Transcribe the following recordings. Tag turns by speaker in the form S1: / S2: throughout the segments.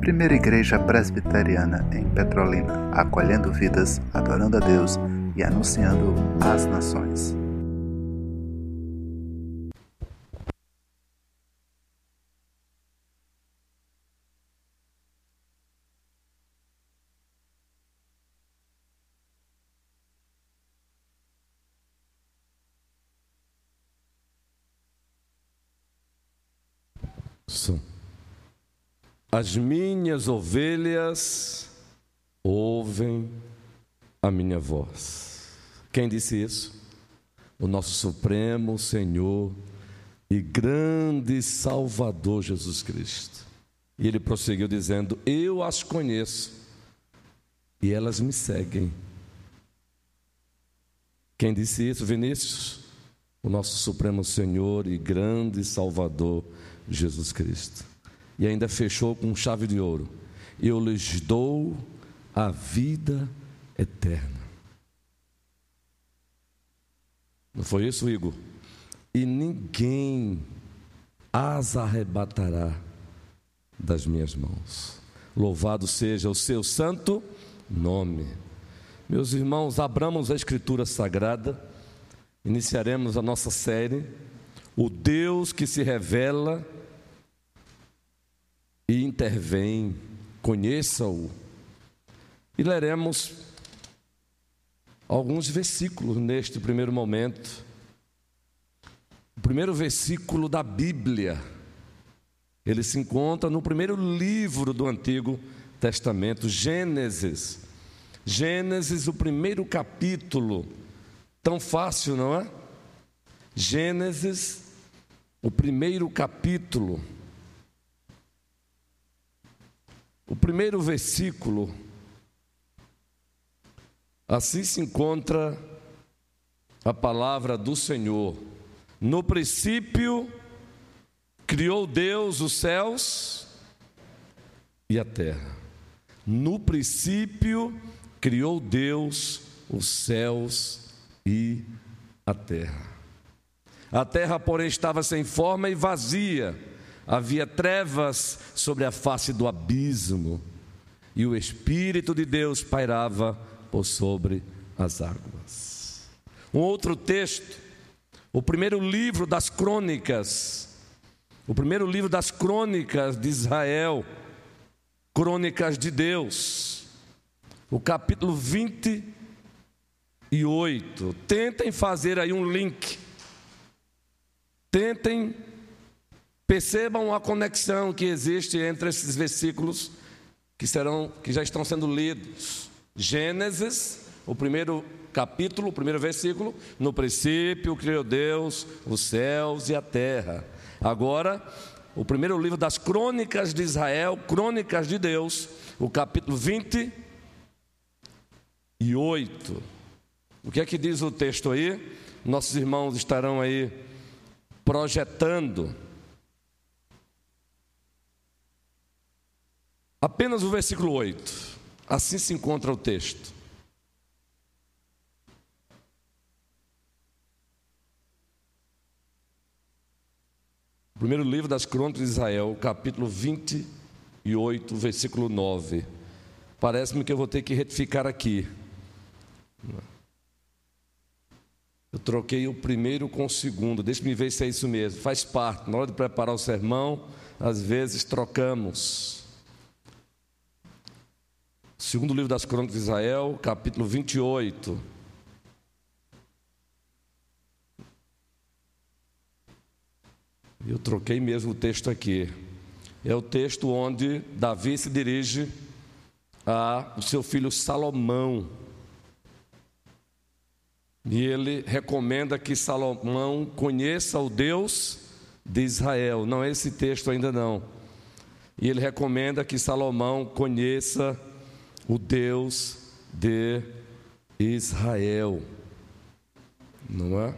S1: Primeira Igreja Presbiteriana em Petrolina, acolhendo vidas, adorando a Deus e anunciando às nações.
S2: Som. As minhas ovelhas ouvem a minha voz. Quem disse isso? O nosso Supremo Senhor e grande Salvador Jesus Cristo. E ele prosseguiu dizendo: Eu as conheço e elas me seguem. Quem disse isso, Vinícius? O nosso Supremo Senhor e grande Salvador Jesus Cristo. E ainda fechou com chave de ouro: Eu lhes dou a vida eterna. Não foi isso, Igor? E ninguém as arrebatará das minhas mãos. Louvado seja o seu santo nome. Meus irmãos, abramos a Escritura Sagrada, iniciaremos a nossa série, O Deus que se revela e intervém, conheça-o. E leremos alguns versículos neste primeiro momento. O primeiro versículo da Bíblia, ele se encontra no primeiro livro do Antigo Testamento, Gênesis. Gênesis, o primeiro capítulo, tão fácil, não é? Gênesis, o primeiro capítulo. O primeiro versículo, assim se encontra a palavra do Senhor. No princípio, criou Deus os céus e a terra. No princípio, criou Deus os céus e a terra. A terra, porém, estava sem forma e vazia havia trevas sobre a face do abismo, e o Espírito de Deus pairava por sobre as águas. Um outro texto, o primeiro livro das crônicas, o primeiro livro das crônicas de Israel, Crônicas de Deus, o capítulo 28. Tentem fazer aí um link. Tentem Percebam a conexão que existe entre esses versículos que serão que já estão sendo lidos. Gênesis, o primeiro capítulo, o primeiro versículo, no princípio criou Deus os céus e a terra. Agora, o primeiro livro das crônicas de Israel, Crônicas de Deus, o capítulo 28. O que é que diz o texto aí? Nossos irmãos estarão aí projetando Apenas o versículo 8. Assim se encontra o texto. Primeiro livro das Crônicas de Israel, capítulo 28, versículo 9. Parece-me que eu vou ter que retificar aqui. Eu troquei o primeiro com o segundo. Deixe-me ver se é isso mesmo. Faz parte. Na hora de preparar o sermão, às vezes trocamos. Segundo livro das Crônicas de Israel, capítulo 28. Eu troquei mesmo o texto aqui. É o texto onde Davi se dirige a o seu filho Salomão. E ele recomenda que Salomão conheça o Deus de Israel. Não é esse texto ainda não. E ele recomenda que Salomão conheça o Deus de Israel. Não é?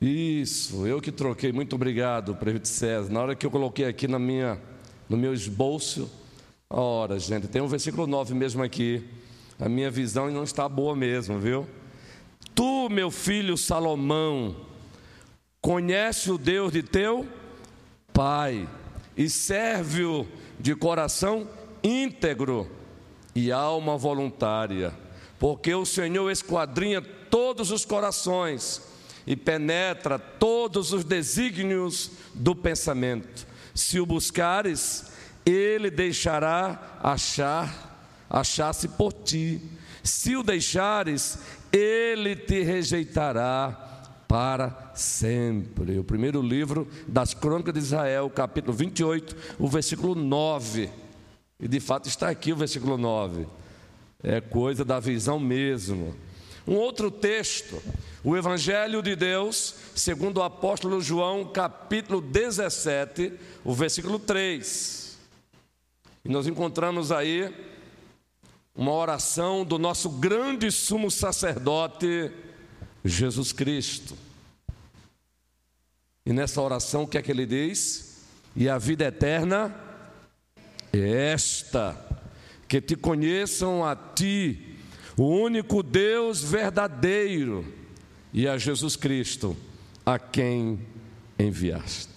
S2: Isso, eu que troquei, muito obrigado, prefeito César. Na hora que eu coloquei aqui na minha, no meu esboço, ora, gente, tem um versículo 9 mesmo aqui. A minha visão não está boa mesmo, viu? Tu, meu filho Salomão, Conhece o Deus de teu pai e serve-o de coração íntegro e alma voluntária, porque o Senhor esquadrinha todos os corações e penetra todos os desígnios do pensamento. Se o buscares, ele deixará achar, achar-se por ti. Se o deixares, ele te rejeitará para sempre. O primeiro livro das Crônicas de Israel, capítulo 28, o versículo 9. E de fato está aqui o versículo 9. É coisa da visão mesmo. Um outro texto, o Evangelho de Deus, segundo o apóstolo João, capítulo 17, o versículo 3. E nós encontramos aí uma oração do nosso grande sumo sacerdote, Jesus Cristo. E nessa oração, o que é que ele diz? E a vida eterna é esta: que te conheçam a ti, o único Deus verdadeiro, e a Jesus Cristo, a quem enviaste.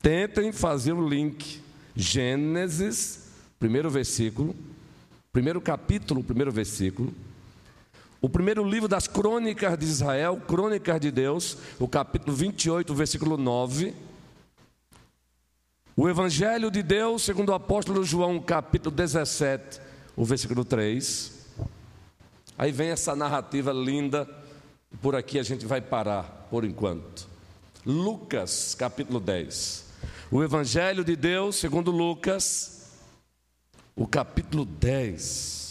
S2: Tentem fazer o link. Gênesis, primeiro versículo, primeiro capítulo, primeiro versículo o primeiro livro das crônicas de Israel, Crônicas de Deus, o capítulo 28, versículo 9. O Evangelho de Deus, segundo o apóstolo João, capítulo 17, o versículo 3. Aí vem essa narrativa linda, por aqui a gente vai parar por enquanto. Lucas, capítulo 10. O Evangelho de Deus, segundo Lucas, o capítulo 10.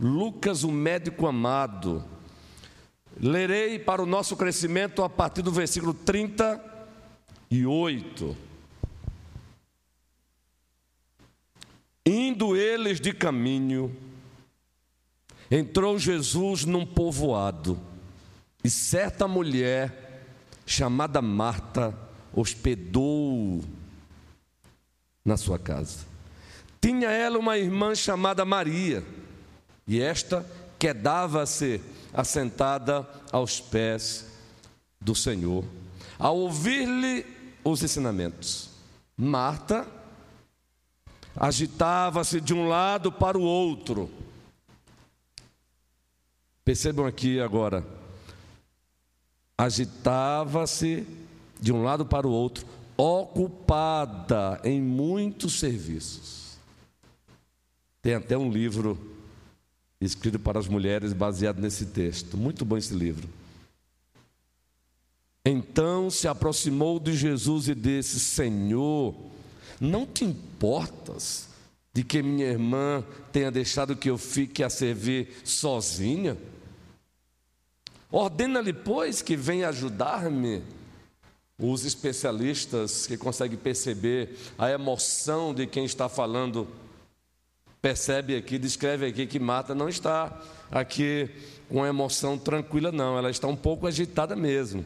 S2: Lucas, o médico amado. Lerei para o nosso crescimento a partir do versículo 38. Indo eles de caminho, entrou Jesus num povoado, e certa mulher, chamada Marta, hospedou na sua casa. Tinha ela uma irmã chamada Maria e esta quedava-se assentada aos pés do Senhor, a ouvir-lhe os ensinamentos. Marta agitava-se de um lado para o outro. Percebam aqui agora. Agitava-se de um lado para o outro, ocupada em muitos serviços. Tem até um livro escrito para as mulheres, baseado nesse texto. Muito bom esse livro. Então se aproximou de Jesus e disse: Senhor, não te importas de que minha irmã tenha deixado que eu fique a servir sozinha? Ordena-lhe, pois, que venha ajudar-me. Os especialistas que conseguem perceber a emoção de quem está falando percebe aqui, descreve aqui que Marta não está aqui com emoção tranquila, não, ela está um pouco agitada mesmo.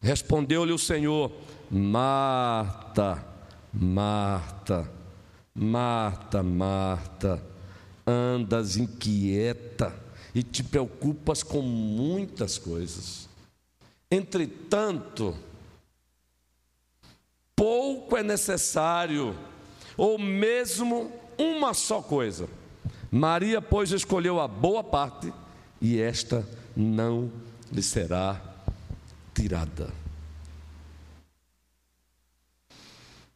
S2: Respondeu-lhe o Senhor: Marta, Marta, Marta, Marta, andas inquieta e te preocupas com muitas coisas. Entretanto, pouco é necessário, ou mesmo uma só coisa. Maria, pois, escolheu a boa parte, e esta não lhe será tirada.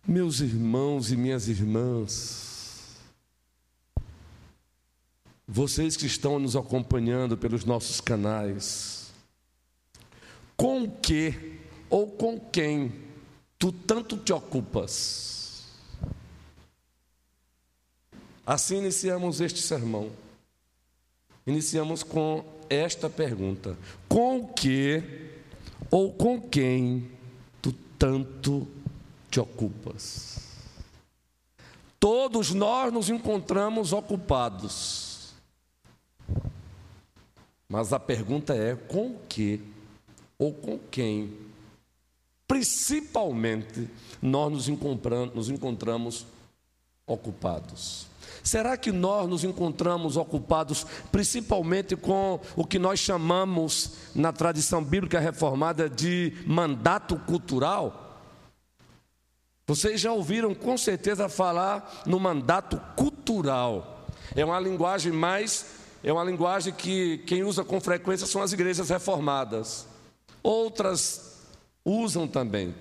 S2: Meus irmãos e minhas irmãs, vocês que estão nos acompanhando pelos nossos canais, com que ou com quem tu tanto te ocupas? Assim iniciamos este sermão. Iniciamos com esta pergunta: Com que ou com quem tu tanto te ocupas? Todos nós nos encontramos ocupados. Mas a pergunta é: com que ou com quem? Principalmente, nós nos encontramos, nos encontramos ocupados. Será que nós nos encontramos ocupados principalmente com o que nós chamamos na tradição bíblica reformada de mandato cultural? Vocês já ouviram com certeza falar no mandato cultural. É uma linguagem mais, é uma linguagem que quem usa com frequência são as igrejas reformadas. Outras usam também,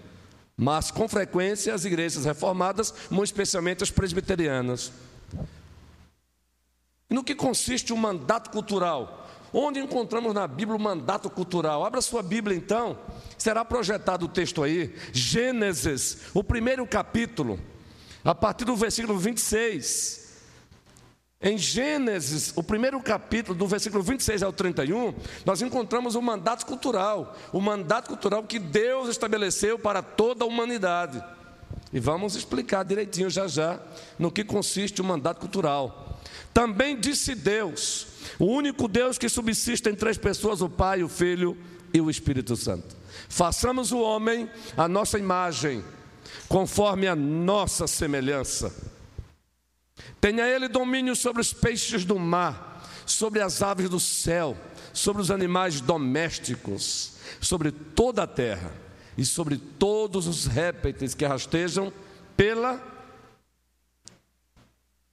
S2: mas com frequência as igrejas reformadas, muito especialmente as presbiterianas. No que consiste o mandato cultural? Onde encontramos na Bíblia o mandato cultural? Abra sua Bíblia então, será projetado o texto aí, Gênesis, o primeiro capítulo, a partir do versículo 26. Em Gênesis, o primeiro capítulo, do versículo 26 ao 31, nós encontramos o mandato cultural, o mandato cultural que Deus estabeleceu para toda a humanidade. E vamos explicar direitinho já já no que consiste o mandato cultural. Também disse Deus, o único Deus que subsiste em três pessoas, o Pai, o Filho e o Espírito Santo. Façamos o homem a nossa imagem, conforme a nossa semelhança. Tenha ele domínio sobre os peixes do mar, sobre as aves do céu, sobre os animais domésticos, sobre toda a terra e sobre todos os répteis que rastejam pela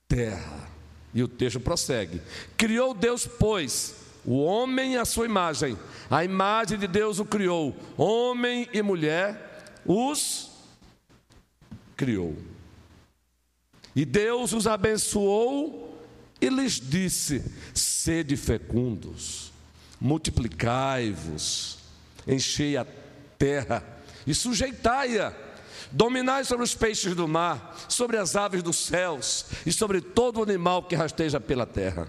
S2: terra. E o texto prossegue: Criou Deus, pois, o homem à sua imagem, a imagem de Deus o criou, homem e mulher os criou. E Deus os abençoou e lhes disse: Sede fecundos, multiplicai-vos, enchei a terra e sujeitai-a Dominai sobre os peixes do mar, sobre as aves dos céus e sobre todo animal que rasteja pela terra.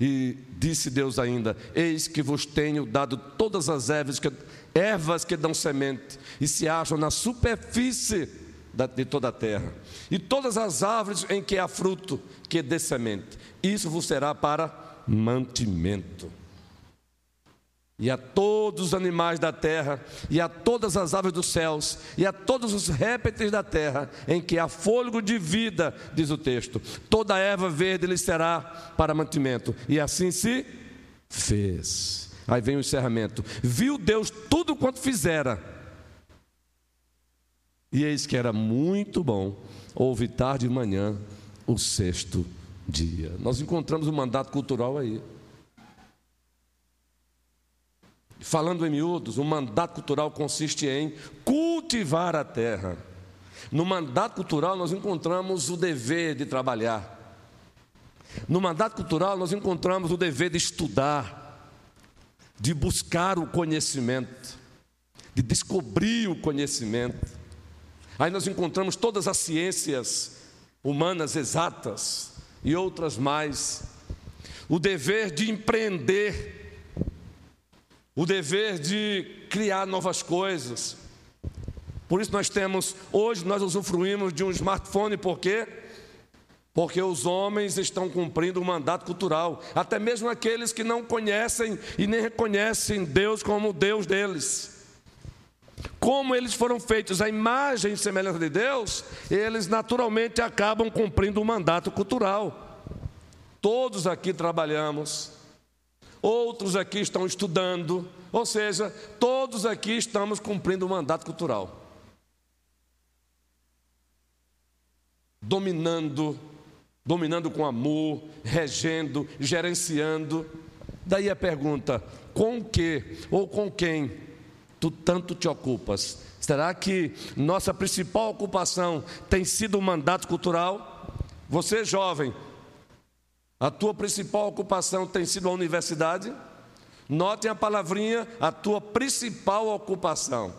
S2: E disse Deus ainda: Eis que vos tenho dado todas as ervas que, ervas que dão semente e se acham na superfície de toda a terra, e todas as árvores em que há fruto que dê semente. Isso vos será para mantimento e a todos os animais da terra, e a todas as aves dos céus, e a todos os répteis da terra, em que há fôlego de vida, diz o texto. Toda erva verde lhe será para mantimento. E assim se fez. Aí vem o encerramento. Viu Deus tudo quanto fizera. E eis que era muito bom. Houve tarde e manhã o sexto dia. Nós encontramos o um mandato cultural aí. Falando em miúdos, o mandato cultural consiste em cultivar a terra. No mandato cultural, nós encontramos o dever de trabalhar. No mandato cultural, nós encontramos o dever de estudar, de buscar o conhecimento, de descobrir o conhecimento. Aí nós encontramos todas as ciências humanas exatas e outras mais. O dever de empreender o dever de criar novas coisas. Por isso nós temos, hoje nós usufruímos de um smartphone, por quê? Porque os homens estão cumprindo um mandato cultural, até mesmo aqueles que não conhecem e nem reconhecem Deus como Deus deles. Como eles foram feitos à imagem e semelhança de Deus, eles naturalmente acabam cumprindo um mandato cultural. Todos aqui trabalhamos outros aqui estão estudando, ou seja, todos aqui estamos cumprindo o mandato cultural. Dominando, dominando com amor, regendo, gerenciando. Daí a pergunta: com que ou com quem tu tanto te ocupas? Será que nossa principal ocupação tem sido o mandato cultural? Você, jovem, a tua principal ocupação tem sido a universidade? Notem a palavrinha, a tua principal ocupação.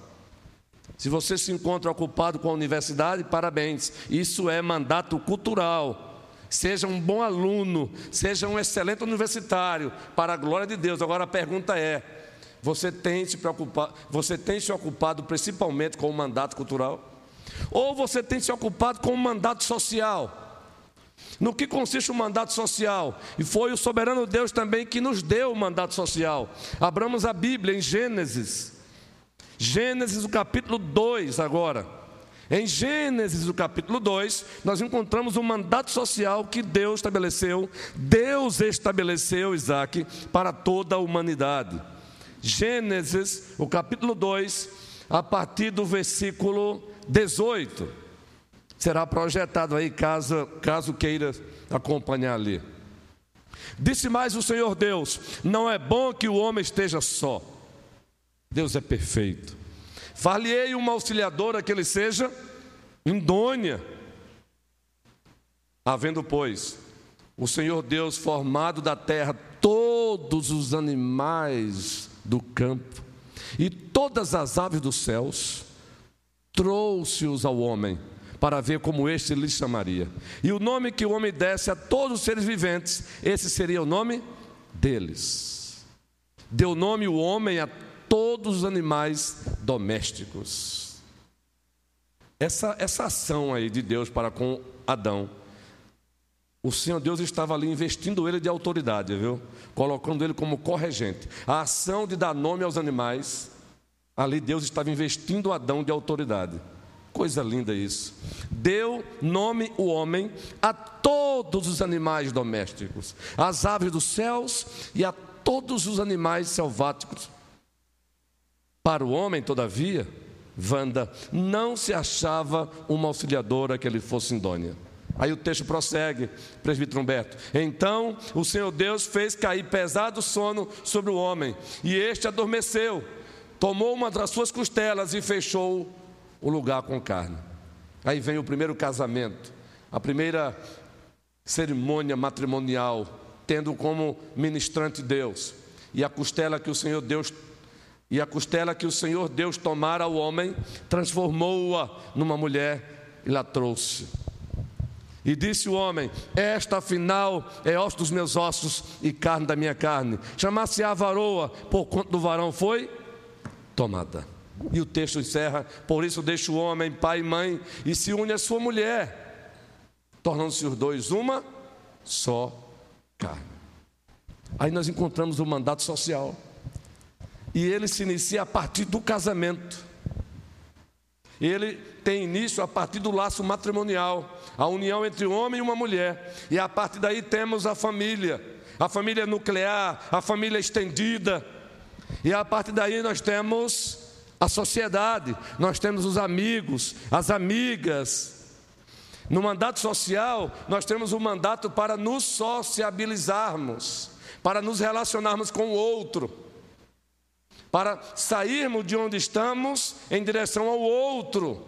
S2: Se você se encontra ocupado com a universidade, parabéns. Isso é mandato cultural. Seja um bom aluno, seja um excelente universitário, para a glória de Deus. Agora a pergunta é: você tem se preocupado, você tem se ocupado principalmente com o mandato cultural? Ou você tem se ocupado com o mandato social? No que consiste o mandato social? E foi o soberano Deus também que nos deu o mandato social. Abramos a Bíblia em Gênesis. Gênesis, o capítulo 2 agora. Em Gênesis, no capítulo 2, nós encontramos um mandato social que Deus estabeleceu, Deus estabeleceu, Isaac, para toda a humanidade. Gênesis, o capítulo 2, a partir do versículo 18. Será projetado aí, caso, caso queira acompanhar ali. Disse mais o Senhor Deus: Não é bom que o homem esteja só. Deus é perfeito. Far-lhe-ei uma auxiliadora que ele seja indônia. Havendo, pois, o Senhor Deus formado da terra todos os animais do campo e todas as aves dos céus, trouxe-os ao homem para ver como este lhe chamaria. E o nome que o homem desse a todos os seres viventes, esse seria o nome deles. Deu nome o homem a todos os animais domésticos. Essa, essa ação aí de Deus para com Adão, o Senhor Deus estava ali investindo ele de autoridade, viu? Colocando ele como corregente. A ação de dar nome aos animais, ali Deus estava investindo Adão de autoridade. Coisa linda isso. Deu nome o homem a todos os animais domésticos, às aves dos céus e a todos os animais selváticos para o homem, todavia, Vanda, não se achava uma auxiliadora que ele fosse indônia. Aí o texto prossegue, presbítero Humberto. Então o Senhor Deus fez cair pesado sono sobre o homem, e este adormeceu, tomou uma das suas costelas e fechou o lugar com carne. Aí vem o primeiro casamento, a primeira cerimônia matrimonial, tendo como ministrante Deus. E a costela que o Senhor Deus e a costela que o Senhor Deus tomara ao homem, transformou-a numa mulher e lá trouxe. E disse o homem: Esta afinal é osso dos meus ossos e carne da minha carne. Chamasse a varoa, por quanto do varão foi tomada. E o texto encerra: Por isso deixa o homem, pai e mãe, e se une à sua mulher, tornando-se os dois uma só carne. Aí nós encontramos o mandato social. E ele se inicia a partir do casamento. Ele tem início a partir do laço matrimonial, a união entre um homem e uma mulher. E a partir daí temos a família, a família nuclear, a família estendida. E a partir daí nós temos a sociedade, nós temos os amigos, as amigas. No mandato social, nós temos o um mandato para nos sociabilizarmos, para nos relacionarmos com o outro para sairmos de onde estamos em direção ao outro.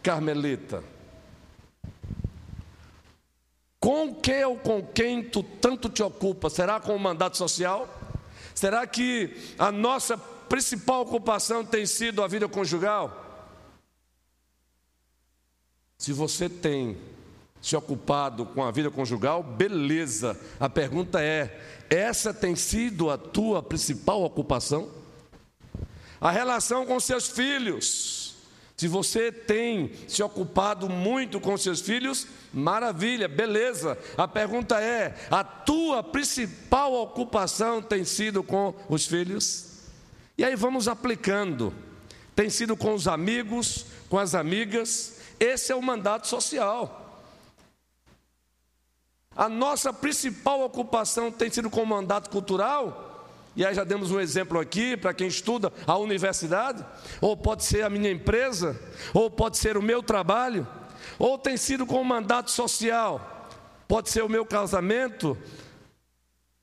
S2: Carmelita, com que ou com quem tu tanto te ocupa? Será com o mandato social? Será que a nossa principal ocupação tem sido a vida conjugal? Se você tem se ocupado com a vida conjugal, beleza. A pergunta é: essa tem sido a tua principal ocupação? A relação com seus filhos. Se você tem se ocupado muito com seus filhos, maravilha, beleza. A pergunta é: a tua principal ocupação tem sido com os filhos? E aí vamos aplicando. Tem sido com os amigos, com as amigas. Esse é o mandato social. A nossa principal ocupação tem sido com o mandato cultural, e aí já demos um exemplo aqui para quem estuda a universidade, ou pode ser a minha empresa, ou pode ser o meu trabalho, ou tem sido com o mandato social, pode ser o meu casamento,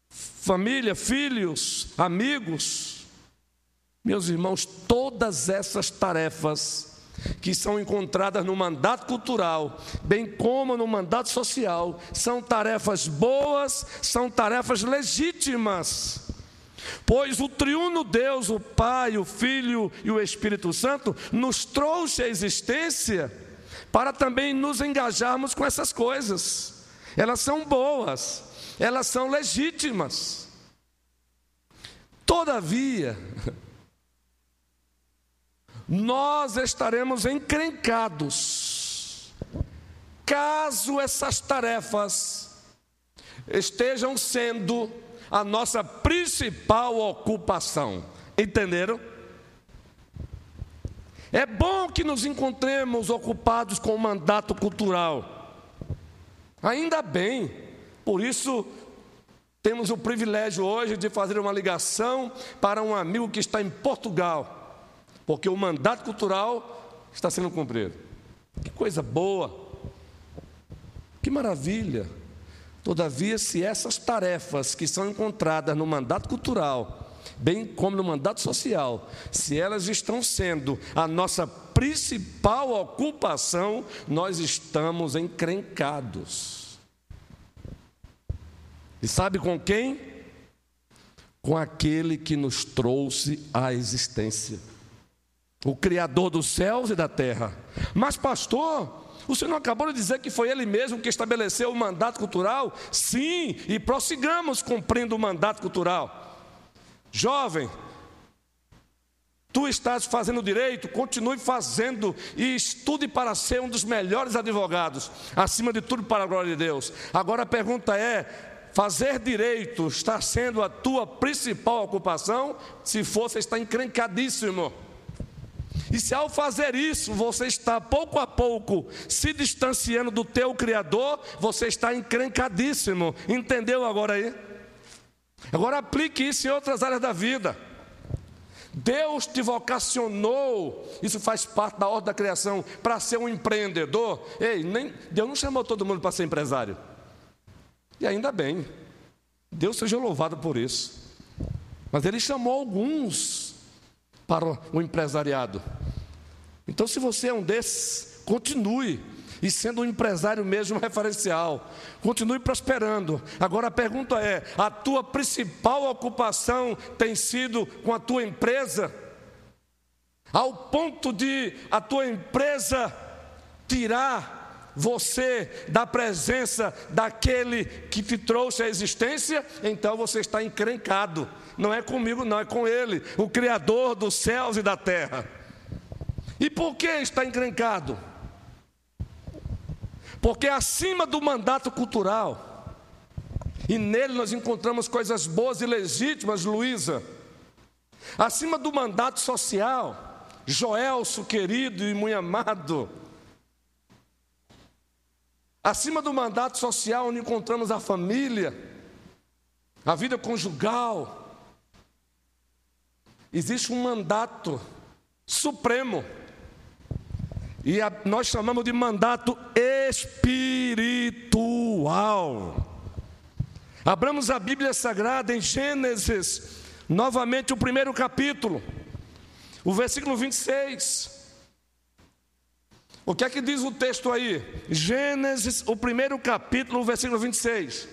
S2: família, filhos, amigos. Meus irmãos, todas essas tarefas que são encontradas no mandato cultural, bem como no mandato social, são tarefas boas, são tarefas legítimas. Pois o triuno Deus, o Pai, o Filho e o Espírito Santo, nos trouxe à existência para também nos engajarmos com essas coisas. Elas são boas, elas são legítimas. Todavia, nós estaremos encrencados caso essas tarefas estejam sendo a nossa principal ocupação. Entenderam? É bom que nos encontremos ocupados com o mandato cultural. Ainda bem, por isso temos o privilégio hoje de fazer uma ligação para um amigo que está em Portugal, porque o mandato cultural está sendo cumprido. Que coisa boa, que maravilha. Todavia, se essas tarefas que são encontradas no mandato cultural, bem como no mandato social, se elas estão sendo a nossa principal ocupação, nós estamos encrencados. E sabe com quem? Com aquele que nos trouxe à existência, o Criador dos céus e da terra. Mas, pastor, o senhor não acabou de dizer que foi ele mesmo que estabeleceu o mandato cultural? Sim, e prossigamos cumprindo o mandato cultural. Jovem, tu estás fazendo direito, continue fazendo e estude para ser um dos melhores advogados, acima de tudo para a glória de Deus. Agora a pergunta é: fazer direito está sendo a tua principal ocupação? Se for, você está encrencadíssimo. E se ao fazer isso, você está pouco a pouco se distanciando do teu Criador, você está encrencadíssimo. Entendeu agora aí? Agora aplique isso em outras áreas da vida. Deus te vocacionou, isso faz parte da ordem da criação, para ser um empreendedor. Ei, nem, Deus não chamou todo mundo para ser empresário. E ainda bem, Deus seja louvado por isso. Mas Ele chamou alguns para o empresariado. Então, se você é um desses, continue e sendo um empresário mesmo referencial. Continue prosperando. Agora a pergunta é: a tua principal ocupação tem sido com a tua empresa? Ao ponto de a tua empresa tirar você da presença daquele que te trouxe à existência, então você está encrencado. Não é comigo, não, é com ele, o Criador dos céus e da terra. E por que está encrencado? Porque acima do mandato cultural, e nele nós encontramos coisas boas e legítimas, Luísa, acima do mandato social, Joelso querido e muito amado, acima do mandato social, onde encontramos a família, a vida conjugal, existe um mandato supremo e a, nós chamamos de mandato espiritual. Abramos a Bíblia Sagrada em Gênesis, novamente o primeiro capítulo, o versículo 26. O que é que diz o texto aí? Gênesis, o primeiro capítulo, versículo 26.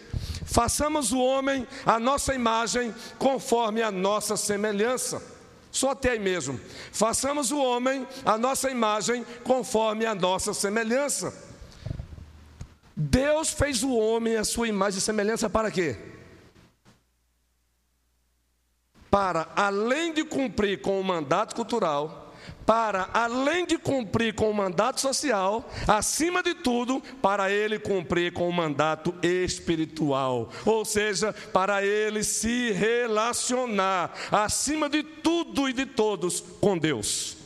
S2: Façamos o homem a nossa imagem, conforme a nossa semelhança. Só até aí mesmo. Façamos o homem a nossa imagem, conforme a nossa semelhança. Deus fez o homem a sua imagem e semelhança para quê? Para, além de cumprir com o mandato cultural, para, além de cumprir com o mandato social, acima de tudo, para ele cumprir com o mandato espiritual, ou seja, para ele se relacionar, acima de tudo e de todos, com Deus.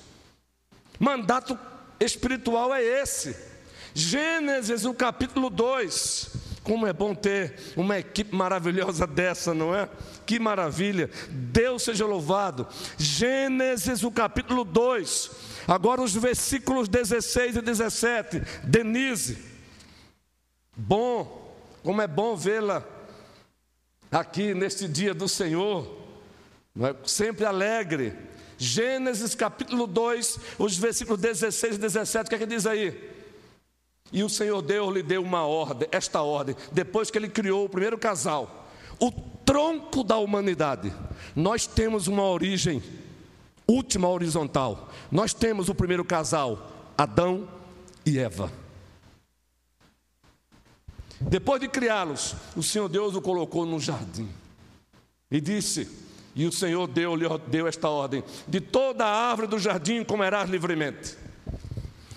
S2: Mandato espiritual é esse. Gênesis, o capítulo 2. Como é bom ter uma equipe maravilhosa dessa, não é? Que maravilha! Deus seja louvado. Gênesis, o capítulo 2. Agora os versículos 16 e 17. Denise. Bom, como é bom vê-la aqui neste dia do Senhor. É? Sempre alegre. Gênesis capítulo 2, os versículos 16 e 17, o que é que diz aí? E o Senhor Deus lhe deu uma ordem, esta ordem, depois que ele criou o primeiro casal o tronco da humanidade. Nós temos uma origem última horizontal. Nós temos o primeiro casal, Adão e Eva. Depois de criá-los, o Senhor Deus o colocou no jardim e disse: E o Senhor deu, deu esta ordem: De toda a árvore do jardim comerás livremente,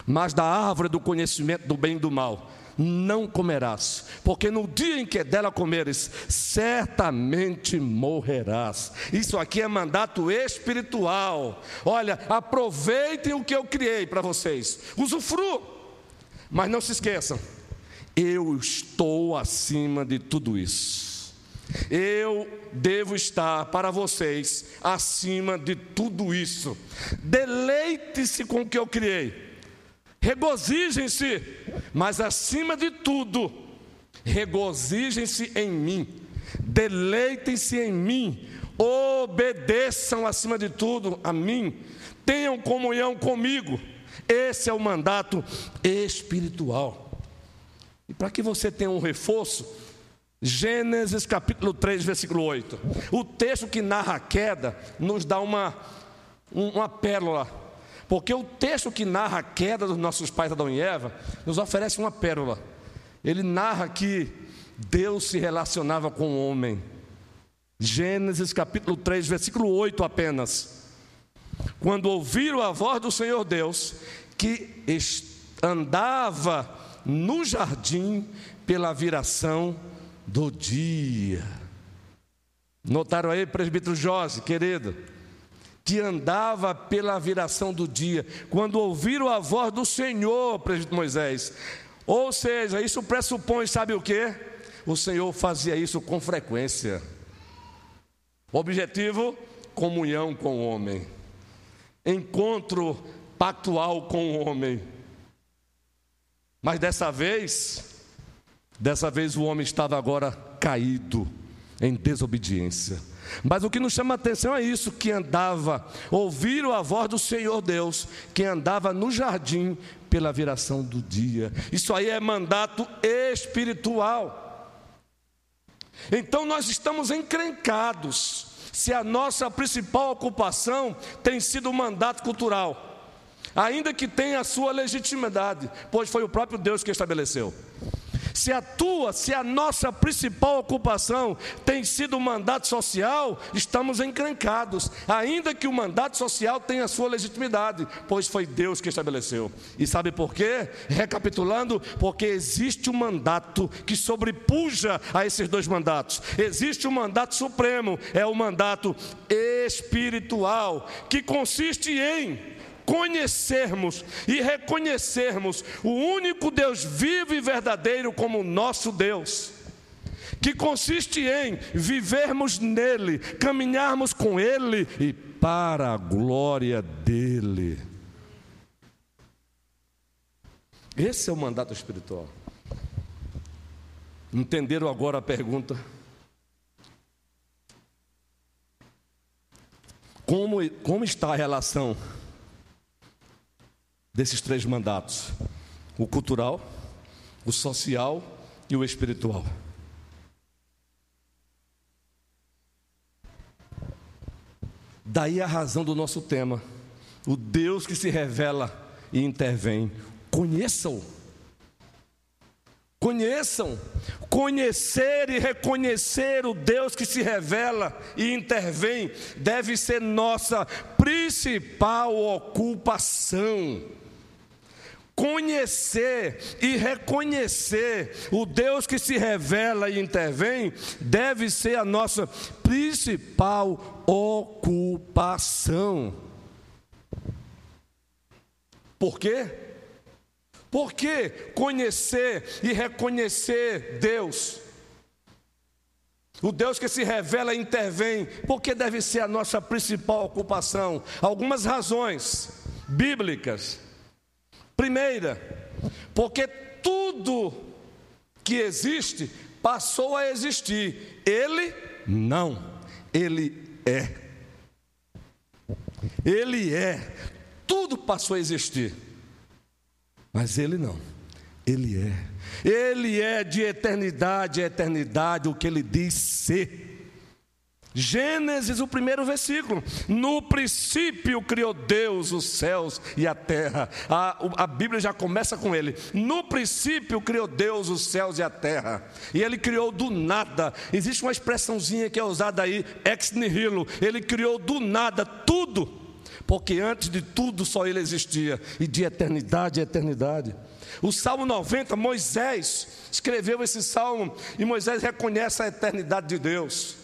S2: mas da árvore do conhecimento do bem e do mal não comerás, porque no dia em que dela comeres, certamente morrerás. Isso aqui é mandato espiritual. Olha, aproveitem o que eu criei para vocês, usufruam, mas não se esqueçam, eu estou acima de tudo isso. Eu devo estar para vocês acima de tudo isso. Deleite-se com o que eu criei. Regozijem-se, mas acima de tudo, regozijem-se em mim. Deleitem-se em mim. Obedeçam acima de tudo a mim. Tenham comunhão comigo. Esse é o mandato espiritual. E para que você tenha um reforço, Gênesis capítulo 3, versículo 8. O texto que narra a queda nos dá uma, uma pérola. Porque o texto que narra a queda dos nossos pais Adão e Eva nos oferece uma pérola. Ele narra que Deus se relacionava com o homem. Gênesis capítulo 3, versículo 8 apenas. Quando ouviram a voz do Senhor Deus, que andava no jardim pela viração do dia. Notaram aí, presbítero José, querido, que andava pela viração do dia, quando ouviram a voz do Senhor, presbítero Moisés. Ou seja, isso pressupõe, sabe o que? O Senhor fazia isso com frequência. Objetivo: comunhão com o homem, encontro pactual com o homem. Mas dessa vez, Dessa vez o homem estava agora caído em desobediência. Mas o que nos chama a atenção é isso: que andava, ouviram a voz do Senhor Deus, que andava no jardim pela viração do dia. Isso aí é mandato espiritual. Então nós estamos encrencados se a nossa principal ocupação tem sido o mandato cultural, ainda que tenha a sua legitimidade, pois foi o próprio Deus que estabeleceu. Se a tua, se a nossa principal ocupação tem sido o mandato social, estamos encrencados, ainda que o mandato social tenha sua legitimidade, pois foi Deus que estabeleceu. E sabe por quê? Recapitulando, porque existe um mandato que sobrepuja a esses dois mandatos. Existe um mandato supremo, é o mandato espiritual, que consiste em conhecermos e reconhecermos o único Deus vivo e verdadeiro como nosso Deus, que consiste em vivermos nele, caminharmos com ele e para a glória dele. Esse é o mandato espiritual. Entenderam agora a pergunta? Como, como está a relação desses três mandatos: o cultural, o social e o espiritual. Daí a razão do nosso tema: o Deus que se revela e intervém. Conheçam. Conheçam, conhecer e reconhecer o Deus que se revela e intervém deve ser nossa principal ocupação conhecer e reconhecer o Deus que se revela e intervém deve ser a nossa principal ocupação. Por quê? Por que conhecer e reconhecer Deus? O Deus que se revela e intervém, porque deve ser a nossa principal ocupação. Algumas razões bíblicas Primeira, porque tudo que existe passou a existir. Ele não, ele é. Ele é. Tudo passou a existir. Mas ele não. Ele é. Ele é de eternidade a eternidade o que ele diz ser. Gênesis, o primeiro versículo. No princípio criou Deus os céus e a terra. A, a Bíblia já começa com ele. No princípio criou Deus os céus e a terra. E ele criou do nada. Existe uma expressãozinha que é usada aí, ex nihilo. Ele criou do nada tudo. Porque antes de tudo só ele existia, e de eternidade a eternidade. O Salmo 90, Moisés escreveu esse salmo, e Moisés reconhece a eternidade de Deus.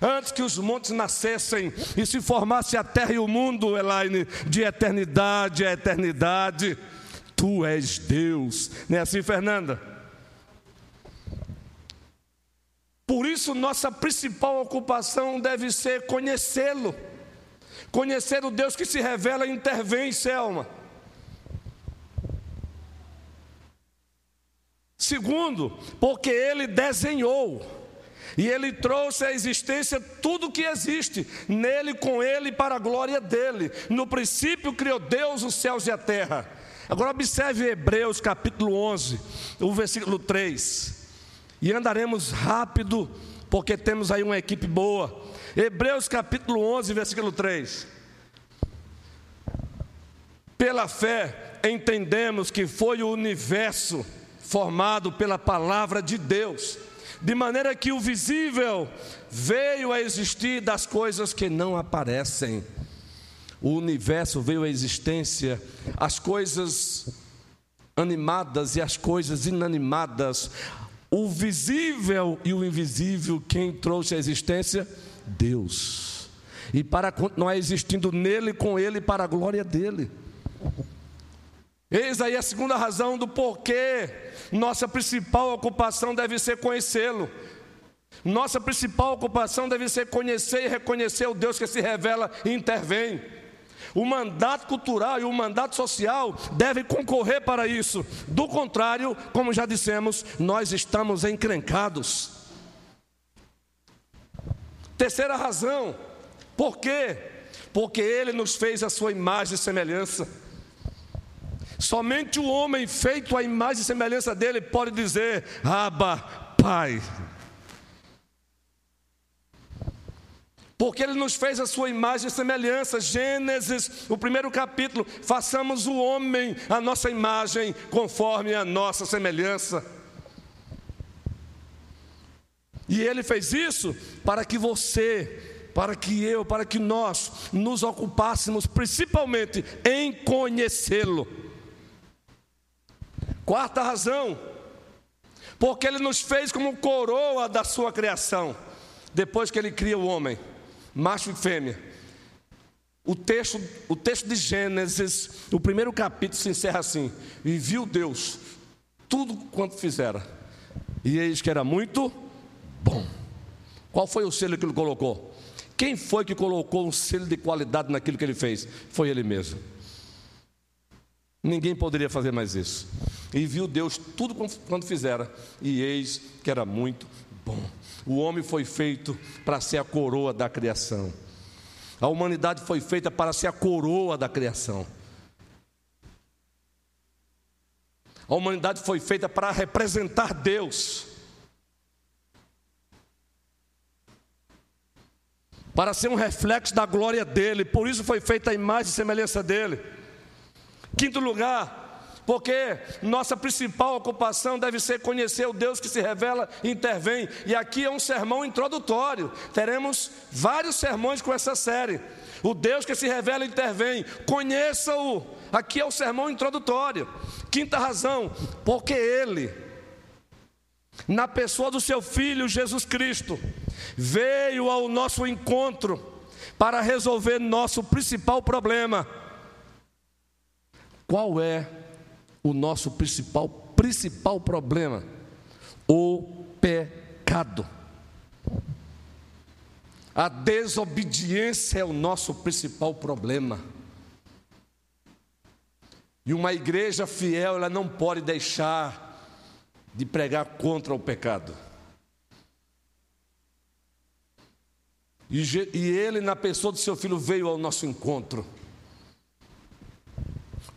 S2: Antes que os montes nascessem e se formasse a terra e o mundo, Elaine, de eternidade a eternidade, tu és Deus. Não é assim, Fernanda? Por isso, nossa principal ocupação deve ser conhecê-lo. Conhecer o Deus que se revela e intervém, Selma. Segundo, porque ele desenhou. E ele trouxe à existência tudo que existe, nele, com ele, para a glória dele. No princípio criou Deus os céus e a terra. Agora observe Hebreus capítulo 11, o versículo 3. E andaremos rápido, porque temos aí uma equipe boa. Hebreus capítulo 11, versículo 3. Pela fé entendemos que foi o universo formado pela palavra de Deus, de maneira que o visível veio a existir das coisas que não aparecem. O universo veio à existência, as coisas animadas e as coisas inanimadas, o visível e o invisível, quem trouxe à existência? Deus. E para continuar existindo nele, com ele, para a glória dele. Eis aí a segunda razão do porquê nossa principal ocupação deve ser conhecê-lo. Nossa principal ocupação deve ser conhecer e reconhecer o Deus que se revela e intervém. O mandato cultural e o mandato social devem concorrer para isso. Do contrário, como já dissemos, nós estamos encrencados. Terceira razão, por quê? Porque Ele nos fez a sua imagem e semelhança. Somente o homem feito à imagem e semelhança dele pode dizer: Abba, Pai. Porque ele nos fez a sua imagem e semelhança. Gênesis, o primeiro capítulo. Façamos o homem a nossa imagem, conforme a nossa semelhança. E ele fez isso para que você, para que eu, para que nós nos ocupássemos principalmente em conhecê-lo. Quarta razão, porque ele nos fez como coroa da sua criação, depois que ele cria o homem, macho e fêmea. O texto, o texto de Gênesis, o primeiro capítulo se encerra assim: E viu Deus tudo quanto fizera, e eis que era muito bom. Qual foi o selo que ele colocou? Quem foi que colocou um selo de qualidade naquilo que ele fez? Foi ele mesmo. Ninguém poderia fazer mais isso. E viu Deus tudo quando fizera, e eis que era muito bom. O homem foi feito para ser a coroa da criação. A humanidade foi feita para ser a coroa da criação. A humanidade foi feita para representar Deus. Para ser um reflexo da glória dele, por isso foi feita a imagem e semelhança dele. Quinto lugar, porque nossa principal ocupação deve ser conhecer o Deus que se revela e intervém. E aqui é um sermão introdutório. Teremos vários sermões com essa série. O Deus que se revela e intervém. Conheça-o. Aqui é o sermão introdutório. Quinta razão, porque Ele, na pessoa do seu Filho Jesus Cristo, veio ao nosso encontro para resolver nosso principal problema qual é o nosso principal, principal problema? O pecado. A desobediência é o nosso principal problema. E uma igreja fiel, ela não pode deixar de pregar contra o pecado. E, e ele, na pessoa do seu filho, veio ao nosso encontro.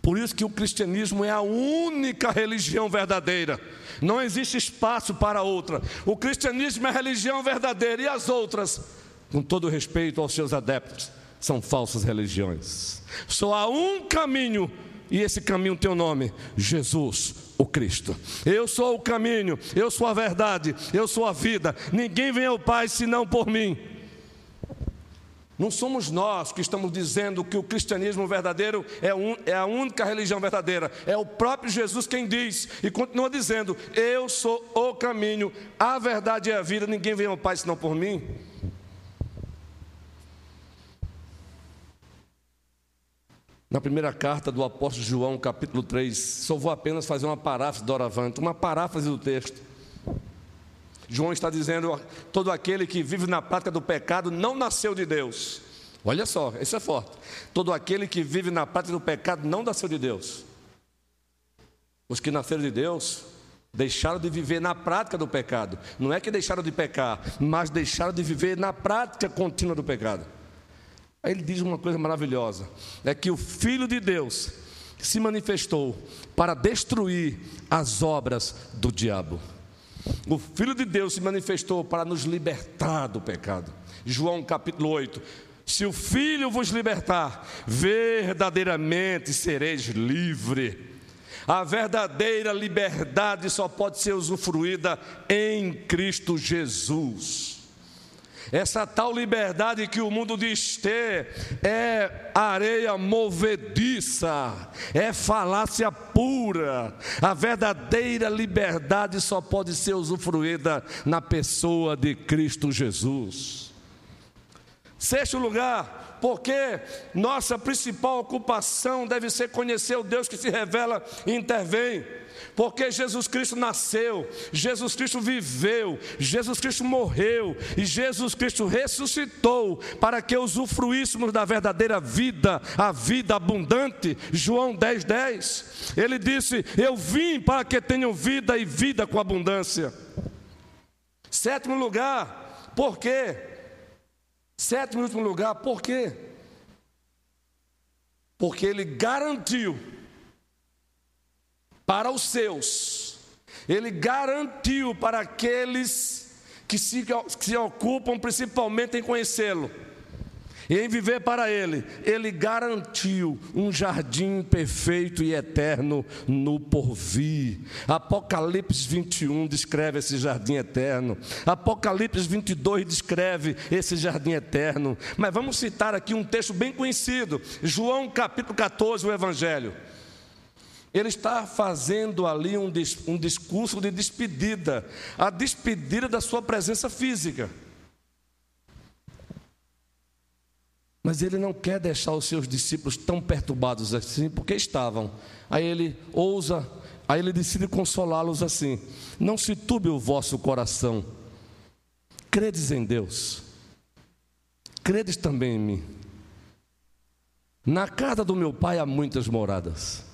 S2: Por isso que o cristianismo é a única religião verdadeira. Não existe espaço para outra. O cristianismo é a religião verdadeira e as outras, com todo respeito aos seus adeptos, são falsas religiões. Só há um caminho e esse caminho tem o um nome: Jesus, o Cristo. Eu sou o caminho, eu sou a verdade, eu sou a vida. Ninguém vem ao Pai senão por mim. Não somos nós que estamos dizendo que o cristianismo verdadeiro é, é, a única religião verdadeira. É o próprio Jesus quem diz e continua dizendo: Eu sou o caminho, a verdade e a vida. Ninguém vem ao Pai senão por mim. Na primeira carta do apóstolo João, capítulo 3, só vou apenas fazer uma paráfrase do Oravante, uma paráfrase do texto. João está dizendo: todo aquele que vive na prática do pecado não nasceu de Deus. Olha só, isso é forte. Todo aquele que vive na prática do pecado não nasceu de Deus. Os que nasceram de Deus deixaram de viver na prática do pecado. Não é que deixaram de pecar, mas deixaram de viver na prática contínua do pecado. Aí ele diz uma coisa maravilhosa: é que o Filho de Deus se manifestou para destruir as obras do diabo. O Filho de Deus se manifestou para nos libertar do pecado. João capítulo 8. Se o Filho vos libertar, verdadeiramente sereis livre. A verdadeira liberdade só pode ser usufruída em Cristo Jesus. Essa tal liberdade que o mundo diz ter é areia movediça, é falácia pura. A verdadeira liberdade só pode ser usufruída na pessoa de Cristo Jesus. Sexto lugar, porque nossa principal ocupação deve ser conhecer o Deus que se revela e intervém. Porque Jesus Cristo nasceu, Jesus Cristo viveu, Jesus Cristo morreu e Jesus Cristo ressuscitou para que usufruíssemos da verdadeira vida, a vida abundante. João 10, 10. Ele disse: Eu vim para que tenham vida e vida com abundância. Sétimo lugar, por quê? Sétimo e último lugar, por quê? Porque ele garantiu para os seus, ele garantiu para aqueles que se, que se ocupam principalmente em conhecê-lo e em viver para Ele, Ele garantiu um jardim perfeito e eterno no porvir. Apocalipse 21 descreve esse jardim eterno, Apocalipse 22 descreve esse jardim eterno. Mas vamos citar aqui um texto bem conhecido, João capítulo 14, o Evangelho. Ele está fazendo ali um, um discurso de despedida, a despedida da sua presença física. Mas ele não quer deixar os seus discípulos tão perturbados assim, porque estavam. Aí ele ousa, aí ele decide consolá-los assim: Não se turbe o vosso coração, credes em Deus, credes também em mim. Na casa do meu pai há muitas moradas.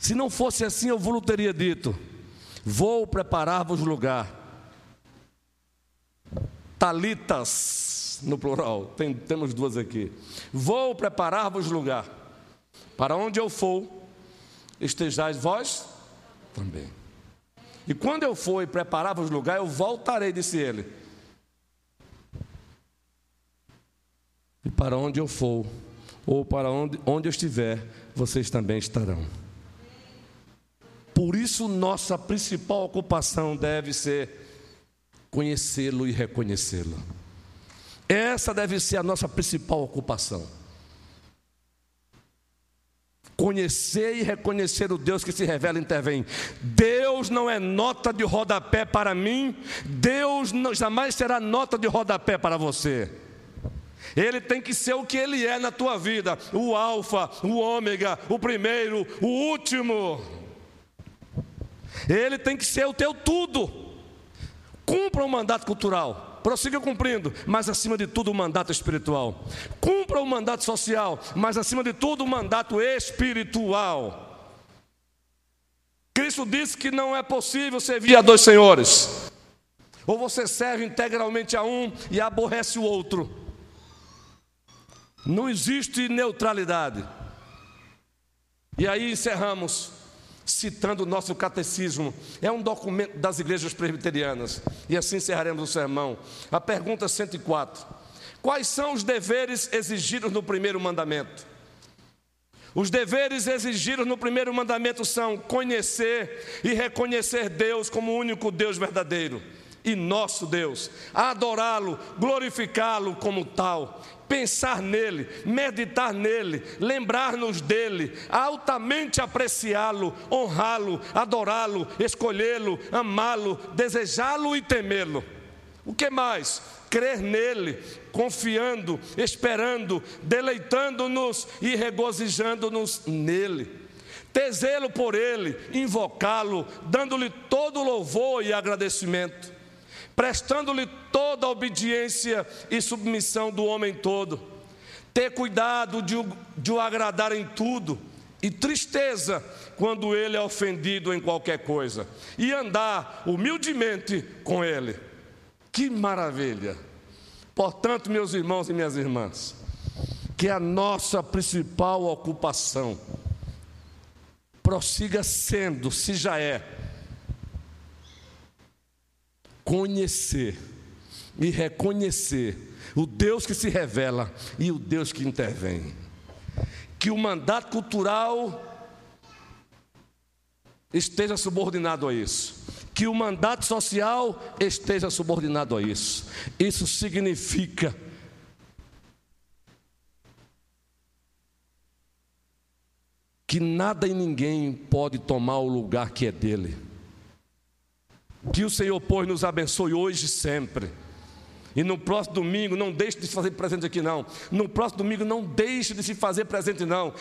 S2: Se não fosse assim, eu vos teria dito: Vou preparar-vos lugar. Talitas, no plural, tem, temos duas aqui. Vou preparar-vos lugar. Para onde eu for, estejais vós também. E quando eu for e preparar-vos lugar, eu voltarei, disse ele. E para onde eu for, ou para onde, onde eu estiver, vocês também estarão. Por isso, nossa principal ocupação deve ser conhecê-lo e reconhecê-lo. Essa deve ser a nossa principal ocupação. Conhecer e reconhecer o Deus que se revela e intervém. Deus não é nota de rodapé para mim, Deus não, jamais será nota de rodapé para você. Ele tem que ser o que ele é na tua vida: o Alfa, o Ômega, o primeiro, o último. Ele tem que ser o teu tudo. Cumpra o mandato cultural, prossiga cumprindo, mas acima de tudo o mandato espiritual. Cumpra o mandato social, mas acima de tudo o mandato espiritual. Cristo disse que não é possível servir a dois senhores. Ou você serve integralmente a um e aborrece o outro. Não existe neutralidade. E aí encerramos citando o nosso catecismo. É um documento das igrejas presbiterianas. E assim encerraremos o sermão. A pergunta 104: Quais são os deveres exigidos no primeiro mandamento? Os deveres exigidos no primeiro mandamento são conhecer e reconhecer Deus como o único Deus verdadeiro e nosso Deus, adorá-lo, glorificá-lo como tal pensar nele, meditar nele, lembrar-nos dele, altamente apreciá-lo, honrá-lo, adorá-lo, escolhê-lo, amá-lo, desejá-lo e temê-lo. O que mais? Crer nele, confiando, esperando, deleitando-nos e regozijando-nos nele. Ter zelo por ele, invocá-lo, dando-lhe todo louvor e agradecimento prestando-lhe toda a obediência e submissão do homem todo, ter cuidado de o, de o agradar em tudo, e tristeza quando ele é ofendido em qualquer coisa, e andar humildemente com ele. Que maravilha! Portanto, meus irmãos e minhas irmãs, que a nossa principal ocupação prossiga sendo, se já é, conhecer e reconhecer o Deus que se revela e o Deus que intervém. Que o mandato cultural esteja subordinado a isso. Que o mandato social esteja subordinado a isso. Isso significa que nada e ninguém pode tomar o lugar que é dele. Que o Senhor, pois, nos abençoe hoje e sempre. E no próximo domingo, não deixe de se fazer presente aqui, não. No próximo domingo, não deixe de se fazer presente, não.